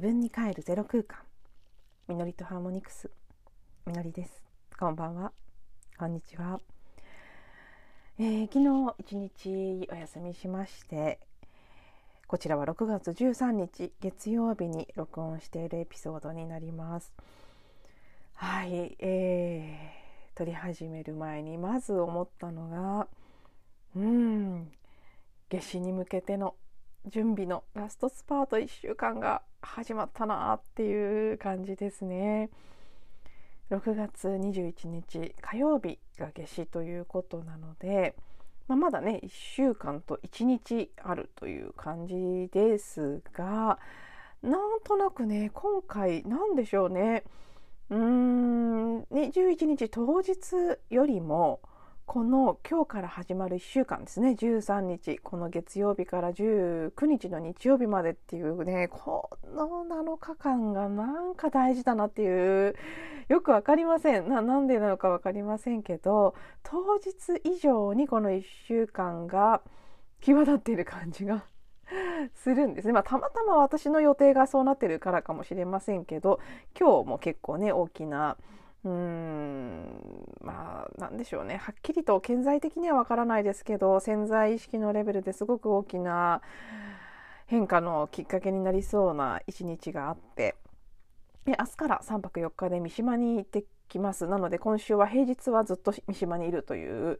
自分に帰るゼロ空間。みのりとハーモニクス。みのりです。こんばんは。こんにちは、えー、昨日一日お休みしましてこちらは6月13日月曜日に録音しているエピソードになります。はい、えー、撮り始める前にまず思ったのがうん夏至に向けての準備のラストスパート1週間が始まったなっていう感じですね。6月21日火曜日が夏至ということなので、まあ、まだね1週間と1日あるという感じですがなんとなくね今回なんでしょうねうーん21日当日よりもこの今日から始まる1週間ですね。13日。この月曜日から19日の日曜日までっていうねこの7日間がなんか大事だなっていうよく分かりません。ななんでなのか分かりませんけど当日以上にこの1週間が際立っている感じが するんですね、まあ、たまたま私の予定がそうなってるからかもしれませんけど今日も結構ね大きなまあなんでしょうね。はっきりと顕在的にはわからないですけど潜在意識のレベルですごく大きな変化のきっかけになりそうな一日があって。明日から3泊4日で三島に行ってきます。なので今週は平日はずっと三島にいるという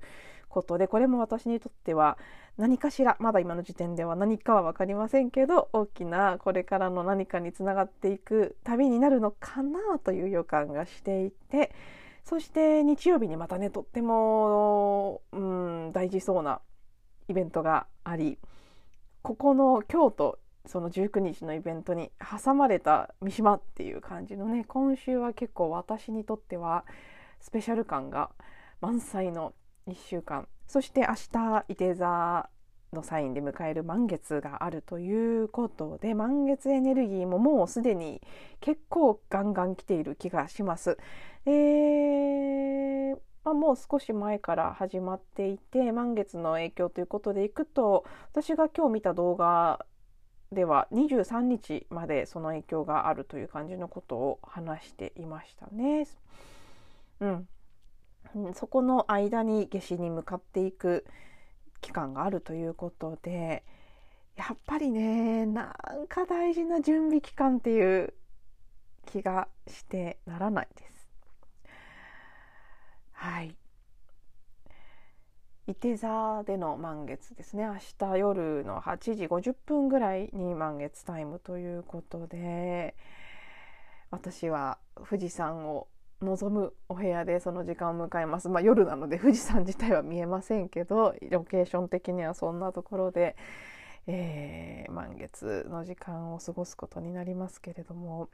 ことでこれも私にとっては何かしらまだ今の時点では何かは分かりませんけど大きなこれからの何かにつながっていく旅になるのかなという予感がしていてそして日曜日にまたねとっても、うん、大事そうなイベントがありここの京都その19日のイベントに挟まれた三島っていう感じのね今週は結構私にとってはスペシャル感が満載の1週間そして明日いて座のサインで迎える満月があるということで満月エネルギーももうすでに結構ガンガン来ている気がします。えーまあ、もう少し前から始まっていて満月の影響ということでいくと私が今日見た動画では23日までその影響があるという感じのことを話していましたね。うん、そこの間に夏至に向かっていく期間があるということでやっぱりねなんか大事な準備期間っていう気がしてならないです。はい伊手座での満月ですね明日夜の8時50分ぐらいに満月タイムということで私は富士山を望むお部屋でその時間を迎えます、まあ、夜なので富士山自体は見えませんけどロケーション的にはそんなところで、えー、満月の時間を過ごすことになりますけれども。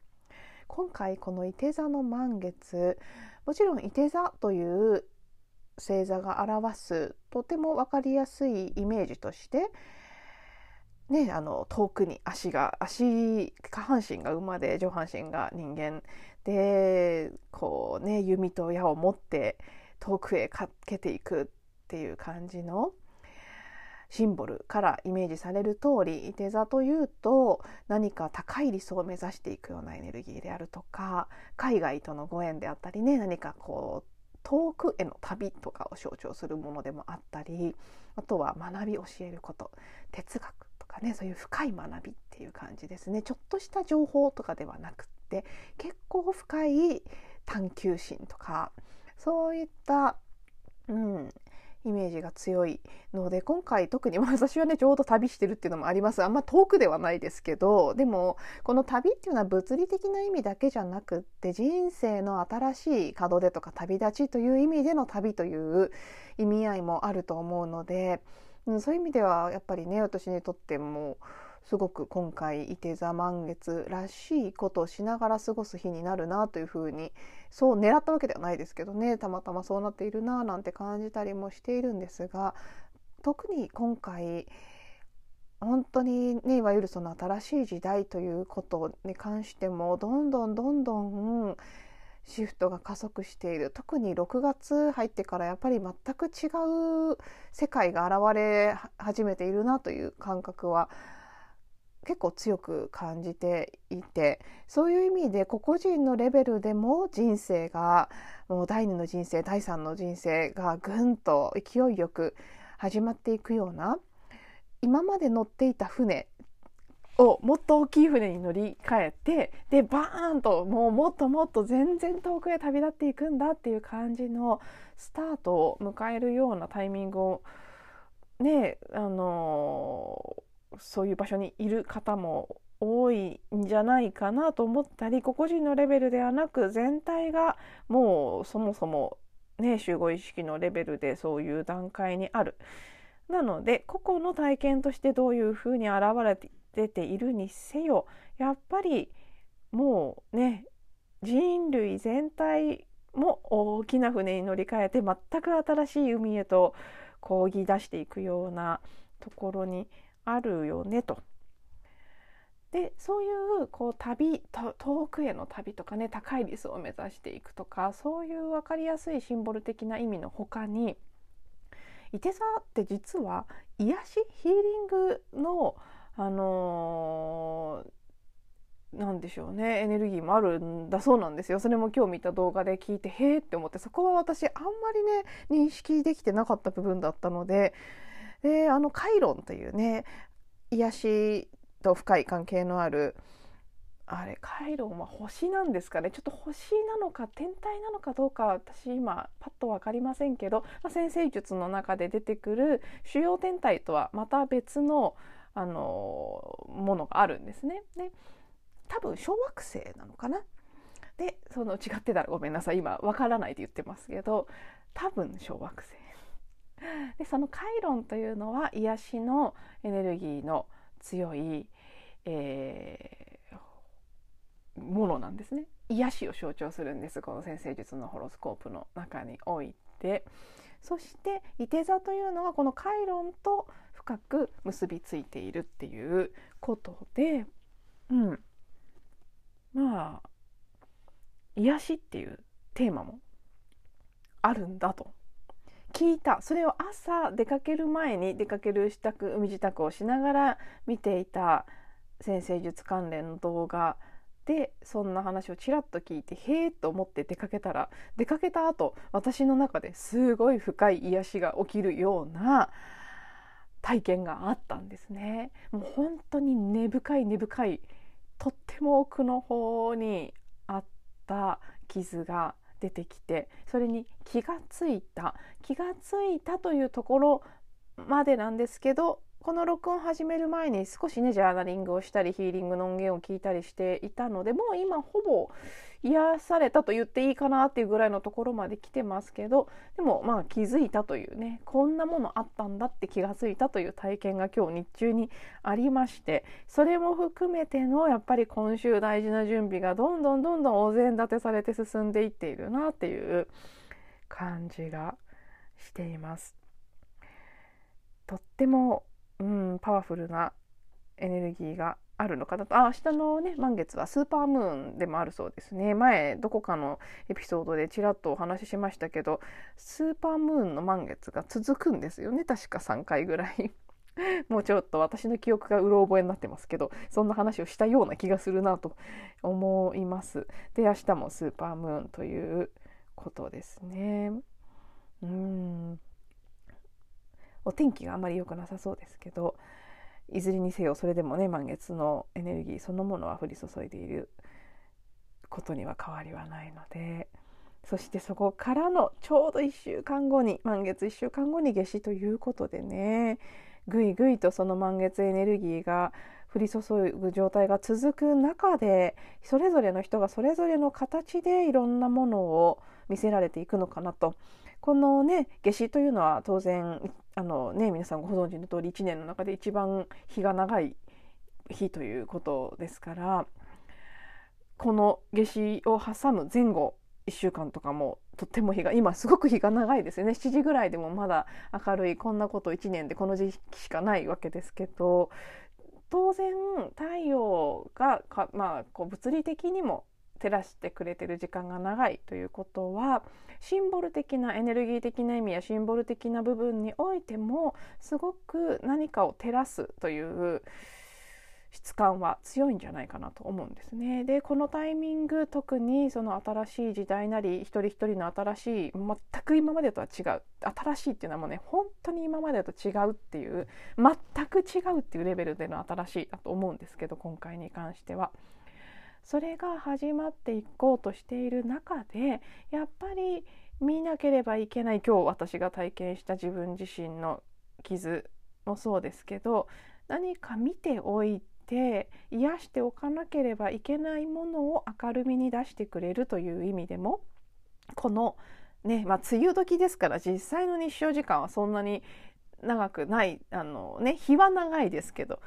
今回この伊手座の満月もちろん伊手座という星座が表すとても分かりやすいイメージとしてね、あの遠くに足が足下半身が馬で上半身が人間でこうね弓と矢を持って遠くへかけていくっていう感じのシンボルからイメージされる通りいて座というと何か高い理想を目指していくようなエネルギーであるとか海外とのご縁であったりね何かこう遠くへの旅とかを象徴するものでもあったりあとは学び教えること哲学かねそういう深い学びっていう感じですね。ちょっとした情報とかではなくって結構深い探求心とかそういった、うん、イメージが強いので今回特に私はねちょうど旅してるっていうのもあります。あんま遠くではないですけどでもこの旅っていうのは物理的な意味だけじゃなくって人生の新しい門出とか旅立ちという意味での旅という意味合いもあると思うのでうん、そういう意味ではやっぱりね私にとってもすごく今回いて座満月らしいことをしながら過ごす日になるなというふうにそう狙ったわけではないですけどね。たまたまそうなっているななんて感じたりもしているんですが特に今回本当にねいわゆるその新しい時代ということに関してもどんどんどんどんシフトが加速している。特に6月入ってからやっぱり全く違う世界が現れ始めているなという感覚は結構強く感じていてそういう意味で個々人のレベルでも人生がもう第2の人生第3の人生がぐんと勢いよく始まっていくような今まで乗っていた船をもっと大きい船に乗り換えてでバーンともうもっともっと全然遠くへ旅立っていくんだっていう感じのスタートを迎えるようなタイミングをねあのそういう場所にいる方も多いんじゃないかなと思ったり個々人のレベルではなく全体がもうそもそもね集合意識のレベルでそういう段階にある。なので個々の体験としてどういうふうに現れて出ているにせよやっぱりもうね人類全体も大きな船に乗り換えて全く新しい海へとこぎ出していくようなところにあるよねと。でそういうこう旅遠くへの旅とかね高いリスを目指していくとかそういう分かりやすいシンボル的な意味の他にいて座って実は癒しヒーリングのあのー、なんでしょうね。エネルギーもあるんだそうなんですよ。それも今日見た動画で聞いてへえって思ってそこは私あんまりね認識できてなかった部分だったのでであのカイロンというね癒しと深い関係のあるあれカイロンは星なんですかね。ちょっと星なのか天体なのかどうか私今パッと分かりませんけど、まあ、先生術の中で出てくる主要天体とはまた別のあのものがあるんですね。で多分小惑星なのかな？でその違ってたらごめんなさい。今わからないで言ってますけど多分小惑星。でそのカイロンというのは癒しのエネルギーの強い、えー、ものなんですね。癒しを象徴するんですこの先生術のホロスコープの中において。そしていて座というのはこのカイロンと深く結びついているっていうことで、うん、まあ癒しっていうテーマもあるんだと。聞いた。それを朝出かける前に出かける支度海支度をしながら見ていた先生術関連の動画でそんな話をちらっと聞いてへえと思って出かけたら出かけた後私の中ですごい深い癒しが起きるような体験があったんですね。もう本当に根深い根深いとっても奥の方にあった傷が出てきてそれに気がついた気がついたというところまでなんですけどこの録音始める前に少しねジャーナリングをしたりヒーリングの音源を聞いたりしていたのでもう今ほぼ癒されたと言っていいかなっていうぐらいのところまで来てますけどでもまあ気づいたというねこんなものあったんだって気がついたという体験が今日日中にありましてそれも含めてのやっぱり今週大事な準備がどんどんどんどんお膳立てされて進んでいっているなっていう感じがしています。とってもうん、パワフルなエネルギーがあるのかなと。あ明日のね満月はスーパームーンでもあるそうですね。前どこかのエピソードでちらっとお話ししましたけどスーパームーンの満月が続くんですよね。確か3回ぐらい。もうちょっと私の記憶がうろ覚えになってますけどそんな話をしたような気がするなと思います。で明日もスーパームーンということですね。うん。お天気があまり良くなさそうですけどいずれにせよそれでもね満月のエネルギーそのものは降り注いでいることには変わりはないのでそしてそこからのちょうど1週間後に満月1週間後に夏至ということでねぐいぐいとその満月エネルギーが降り注ぐ状態が続く中でそれぞれの人がそれぞれの形でいろんなものを見せられていくのかなとこのね夏至というのは当然あのね皆さんご存知の通り1年の中で一番日が長い日ということですからこの夏至を挟む前後1週間とかもとっても日が今すごく日が長いですよね。7時ぐらいでもまだ明るいこんなこと1年でこの時期しかないわけですけど当然太陽がまあ、こう物理的にも照らしてくれてる時間が長いということはシンボル的なエネルギー的な意味やシンボル的な部分においてもすごく何かを照らすという質感は強いんじゃないかなと思うんですね。でこのタイミング特にその新しい時代なり一人一人の新しい全く今までとは違う新しいっていうのはもうね本当に今までと違うっていう全く違うっていうレベルでの新しいだと思うんですけど今回に関しては。それが始まっていこうとしている中でやっぱり見なければいけない今日私が体験した自分自身の傷もそうですけど何か見ておいて癒しておかなければいけないものを明るみに出してくれるという意味でもこのねまあ梅雨時ですから実際の日照時間はそんなに長くないあのね日は長いですけど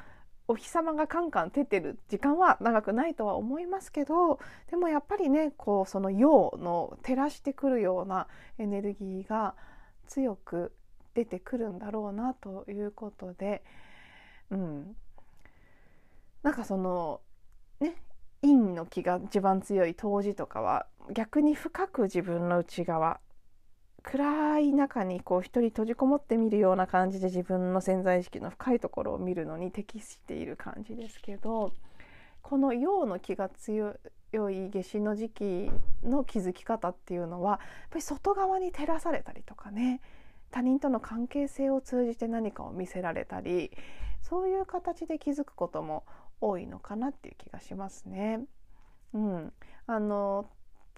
お日様がカンカン照ってる時間は長くないとは思いますけどでもやっぱりねこうその陽の照らしてくるようなエネルギーが強く出てくるんだろうなということで、うん、なんかそのね陰の気が一番強い冬至とかは逆に深く自分の内側暗い中にこう一人閉じこもってみるような感じで自分の潜在意識の深いところを見るのに適している感じですけどこの陽の気が強い夏至の時期の気づき方っていうのはやっぱり外側に照らされたりとかね他人との関係性を通じて何かを見せられたりそういう形で気づくことも多いのかなっていう気がしますね。うん、あの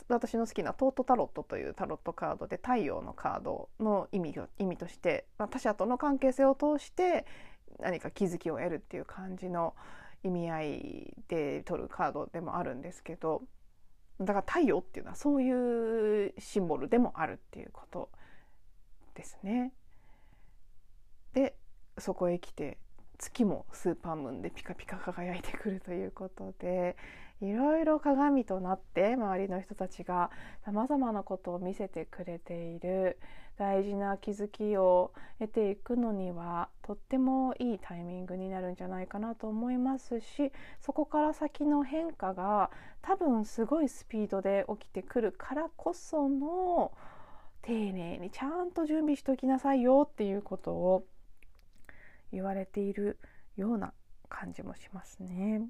私の好きなトートタロットというタロットカードで太陽のカードの意味意味としてま他者との関係性を通して何か気づきを得るっていう感じの意味合いで取るカードでもあるんですけどだから太陽っていうのはそういうシンボルでもあるっていうことですね。でそこへ来て月もスーパームーンでピカピカ輝いてくるということでいろいろ鏡となって周りの人たちがさまざまなことを見せてくれている大事な気づきを得ていくのにはとってもいいタイミングになるんじゃないかなと思いますしそこから先の変化が多分すごいスピードで起きてくるからこその丁寧にちゃんと準備しておきなさいよっていうことを言われているような感じもしますね。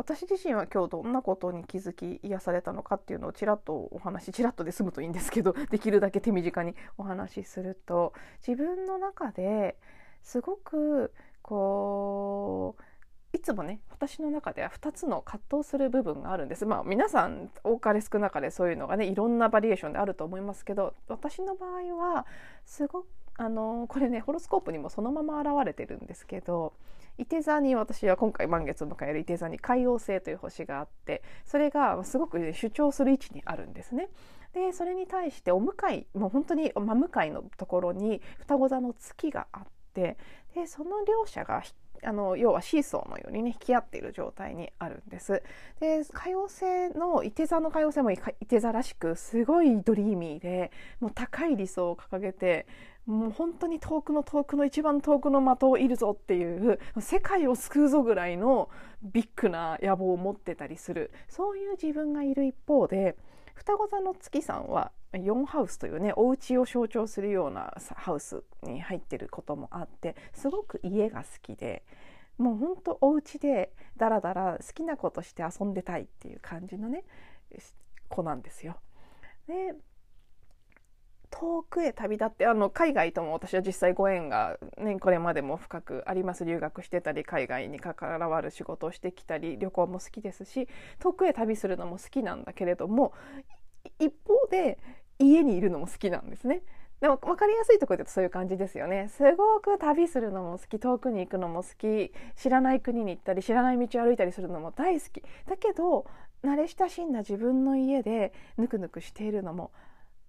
私自身は今日どんなことに気づき癒されたのかっていうのをちらっとお話ちらっとで済むといいんですけど できるだけ手短にお話しすると自分の中ですごくこういつもね私の中では2つの葛藤する部分があるんです。まあ皆さん多かれ少なかれそういうのがねいろんなバリエーションであると思いますけど私の場合はすごくあのこれねホロスコープにもそのまま現れてるんですけど伊手座に私は今回満月を迎える伊手座に海王星という星があってそれがすごく、主張する位置にあるんですね。でそれに対してお向かいもう本当に真向かいのところに双子座の月があってでその両者があの要はシーソーのようにね引き合っている状態にあるんです。で海王星の伊手座の海王星も伊手座らしくすごいドリーミーでもう高い理想を掲げてもう本当に遠くの遠くの一番遠くの的をいるぞっていう世界を救うぞぐらいのビッグな野望を持ってたりするそういう自分がいる一方で双子座の月さんは4ハウスというねお家を象徴するようなハウスに入ってることもあってすごく家が好きでもうほんとお家でダラダラ好きなことして遊んでたいっていう感じのね子なんですよ。で遠くへ旅立ってあの海外とも私は実際ご縁が、ね、これまでも深くあります留学してたり海外に関わる仕事をしてきたり旅行も好きですし遠くへ旅するのも好きなんだけれども一方で家にいるのも好きなんですね。でも分かりやすいところで言うとそういう感じですよね。すごく旅するのも好き遠くに行くのも好き知らない国に行ったり知らない道を歩いたりするのも大好きだけど慣れ親しんだ自分の家でぬくぬくしているのも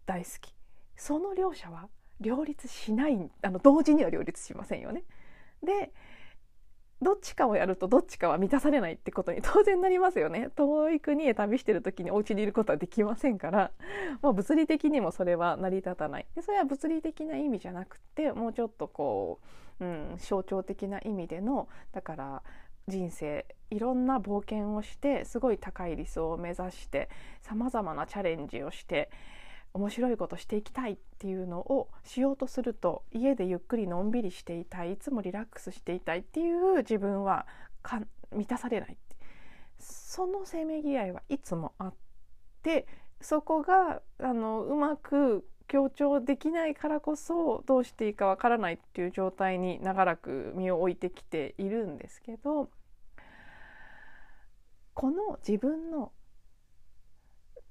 大好きその両者は両立しないあの同時には両立しませんよね。でどっちかをやるとどっちかは満たされないってことに 当然なりますよね。遠い国へ旅してる時にお家にいることはできませんから、まあ、物理的にもそれは成り立たない。でそれは物理的な意味じゃなくてもうちょっとこう、うん、象徴的な意味でのだから人生いろんな冒険をしてすごい高い理想を目指してさまざまなチャレンジをして面白いことしていきたいっていうのをしようとすると家でゆっくりのんびりしていたいいつもリラックスしていたいっていう自分はか満たされないそのせめぎ合いはいつもあってそこがあのうまく強調できないからこそどうしていいかわからないっていう状態に長らく身を置いてきているんですけどこの自分の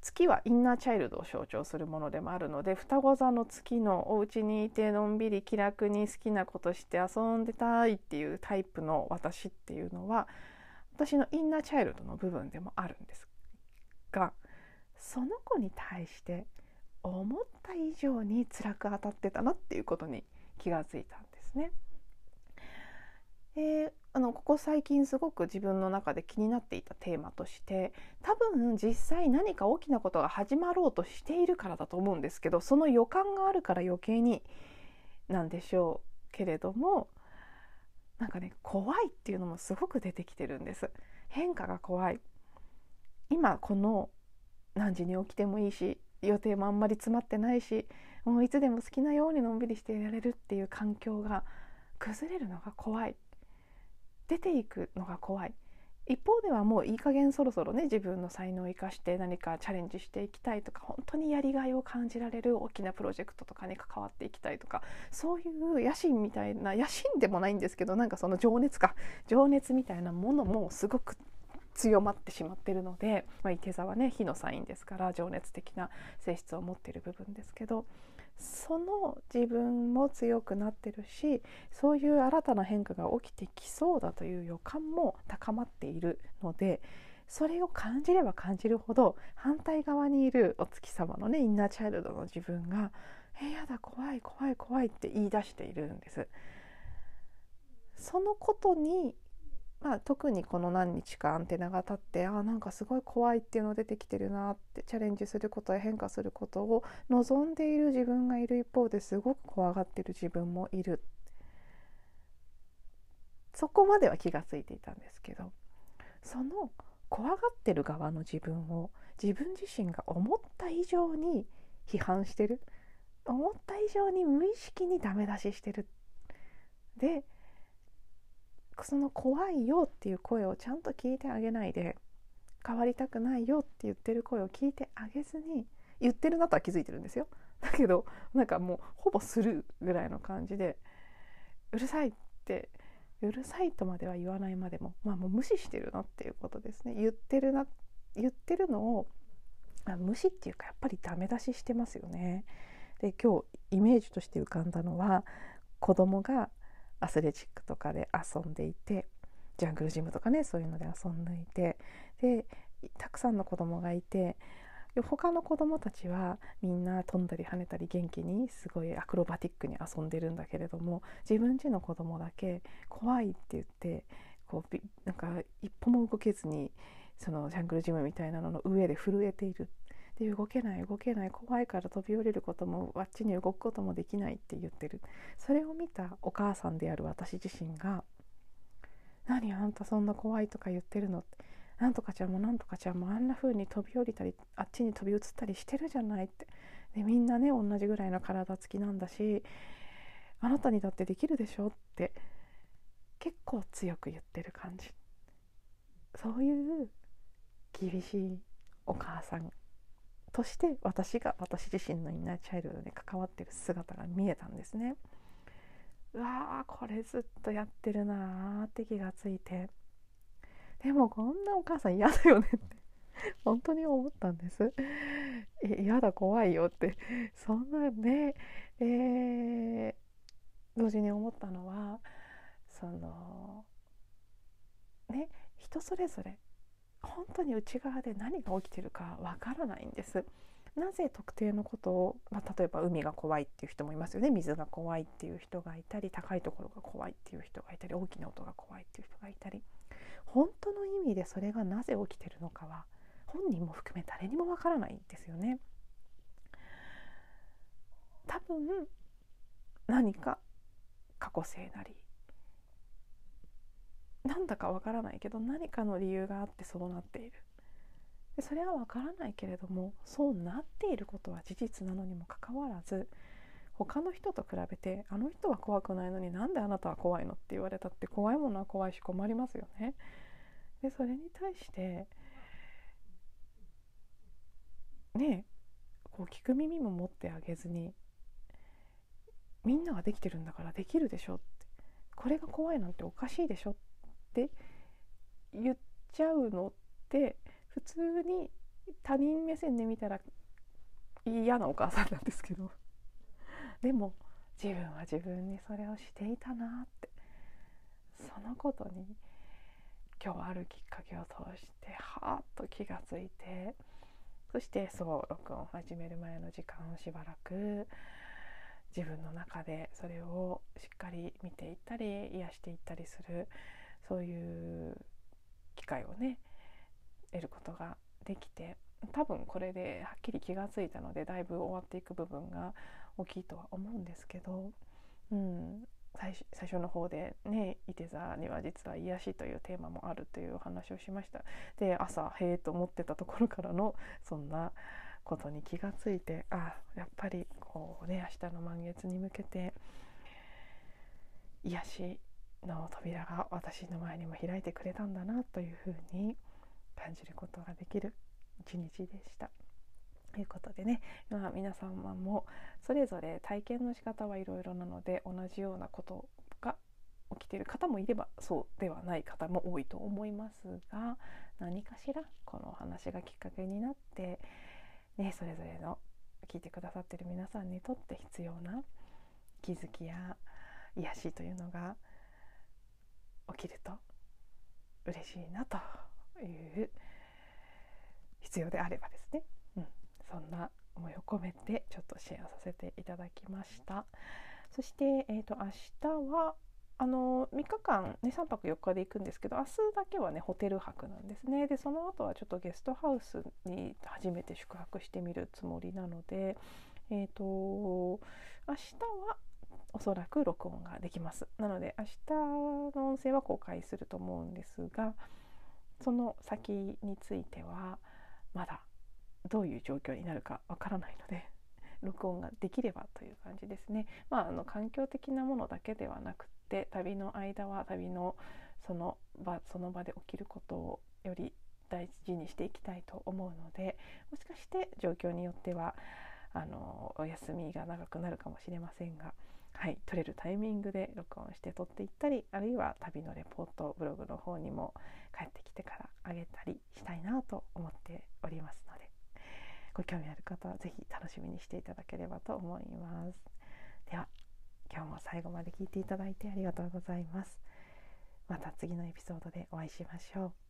月はインナーチャイルドを象徴するものでもあるので双子座の月のお家にいてのんびり気楽に好きなことして遊んでたいっていうタイプの私っていうのは私のインナーチャイルドの部分でもあるんですがその子に対して思った以上に辛く当たってたなっていうことに気がついたんですね。えー、あのここ最近すごく自分の中で気になっていたテーマとして多分実際何か大きなことが始まろうとしているからだと思うんですけどその予感があるから余計になんでしょうけれどもなんかね怖いっていうのもすごく出てきてるんです。変化が怖い。今この何時に起きてもいいし予定もあんまり詰まってないしもういつでも好きなようにのんびりしていられるっていう環境が崩れるのが怖い。出ていくのが怖い。一方ではもういい加減そろそろね自分の才能を生かして何かチャレンジしていきたいとか本当にやりがいを感じられる大きなプロジェクトとかに関わっていきたいとかそういう野心みたいな野心でもないんですけどなんかその情熱か情熱みたいなものもすごく強まってしまってるので、まあ、池座はね火のサインですから情熱的な性質を持っている部分ですけどその自分も強くなってるしそういう新たな変化が起きてきそうだという予感も高まっているのでそれを感じれば感じるほど反対側にいるお月様のねインナーチャイルドの自分が「えやだ怖い怖い怖い」って言い出しているんです。そのことにまあ、特にこの何日かアンテナが立ってあなんかすごい怖いっていうの出てきてるなってチャレンジすることや変化することを望んでいる自分がいる一方ですごく怖がってる自分もいる。そこまでは気が付いていたんですけどその怖がってる側の自分を自分自身が思った以上に批判してる。思った以上に無意識にダメ出ししてる。でその怖いよっていう声をちゃんと聞いてあげないで変わりたくないよって言ってる声を聞いてあげずに言ってるなとは気づいてるんですよ。だけどなんかもうほぼスルーぐらいの感じでうるさいってうるさいとまでは言わないまでもまあもう無視してるなっていうことですね。言ってるな言ってるのをあ無視っていうかやっぱりダメ出ししてますよね。で今日イメージとして浮かんだのは子供がアスレチックとかで遊んでいてジャングルジムとかねそういうので遊んでいてでたくさんの子供がいて他の子供たちはみんな飛んだり跳ねたり元気にすごいアクロバティックに遊んでるんだけれども自分家の子供だけ怖いって言ってこうなんか一歩も動けずにそのジャングルジムみたいなのの上で震えている。で動けない動けない怖いから飛び降りることもあっちに動くこともできないって言ってる。それを見たお母さんである私自身が「何あんたそんな怖いとか言ってるの?」って「なんとかちゃんもなんとかちゃんもあんな風に飛び降りたりあっちに飛び移ったりしてるじゃない」って。でみんなね同じぐらいの体つきなんだしあなたにだってできるでしょ？って。結構強く言ってる感じ。そういう厳しいお母さんとして私が私自身のインナーチャイルドに関わってる姿が見えたんですね。うわーこれずっとやってるなーって気がついて。でもこんなお母さん嫌だよねって本当に思ったんです。嫌だ怖いよって。そんなねえー、同時に思ったのはそのね人それぞれ本当に内側で何が起きてるかわからないんです。なぜ特定のことを、まあ、例えば海が怖いっていう人もいますよね水が怖いっていう人がいたり高いところが怖いっていう人がいたり大きな音が怖いっていう人がいたり本当の意味でそれがなぜ起きてるのかは本人も含め誰にもわからないんですよね。多分何か過去性なりなんだかわからないけど何かの理由があってそうなっている。でそれはわからないけれどもそうなっていることは事実なのにもかかわらず他の人と比べてあの人は怖くないのになんであなたは怖いのって言われたって怖いものは怖いし困りますよね。でそれに対してねこう聞く耳も持ってあげずにみんなができてるんだからできるでしょって。これが怖いなんておかしいでしょって。言っちゃうのって普通に他人目線で見たら嫌なお母さんなんですけど。でも自分は自分にそれをしていたなって。そのことに今日あるきっかけを通してはーっと気がついて。そしてそう録音を始める前の時間をしばらく自分の中でそれをしっかり見ていったり癒していったりする。そういう機会をね得ることができて多分これではっきり気が付いたのでだいぶ終わっていく部分が大きいとは思うんですけど、うん、最最初の方でね「いて座には実は癒しというテーマもある」というお話をしました。で朝へえと思ってたところからのそんなことに気がついてあやっぱりこうね明日の満月に向けて癒しの扉が私の前にも開いてくれたんだなというふうに感じることができる一日でした。ということでね、まあ、皆様もそれぞれ体験の仕方はいろいろなので同じようなことが起きている方もいればそうではない方も多いと思いますが何かしらこのお話がきっかけになって、ね、それぞれの聞いてくださってる皆さんにとって必要な気づきや癒しというのが起きると嬉しいなという必要であればですね、うん、そんな思いを込めてちょっとシェアさせていただきました。そして、えーと、明日はあの3日間、ね、3泊4日で行くんですけど明日だけはねホテル泊なんですね。でその後はちょっとゲストハウスに初めて宿泊してみるつもりなのでえっ、ー、と明日はおそらく録音ができますなので明日の音声は公開すると思うんですがその先についてはまだどういう状況になるかわからないので録音ができればという感じですね。まあ、あの環境的なものだけではなくて旅の間は旅のその場その場で起きることをより大事にしていきたいと思うのでもしかして状況によってはあのお休みが長くなるかもしれませんがはい、撮れるタイミングで録音して撮っていったりあるいは旅のレポートブログの方にも帰ってきてからあげたりしたいなと思っておりますのでご興味ある方は是非楽しみにしていただければと思います。では今日も最後まで聞いていただいてありがとうございます。また次のエピソードでお会いしましょう。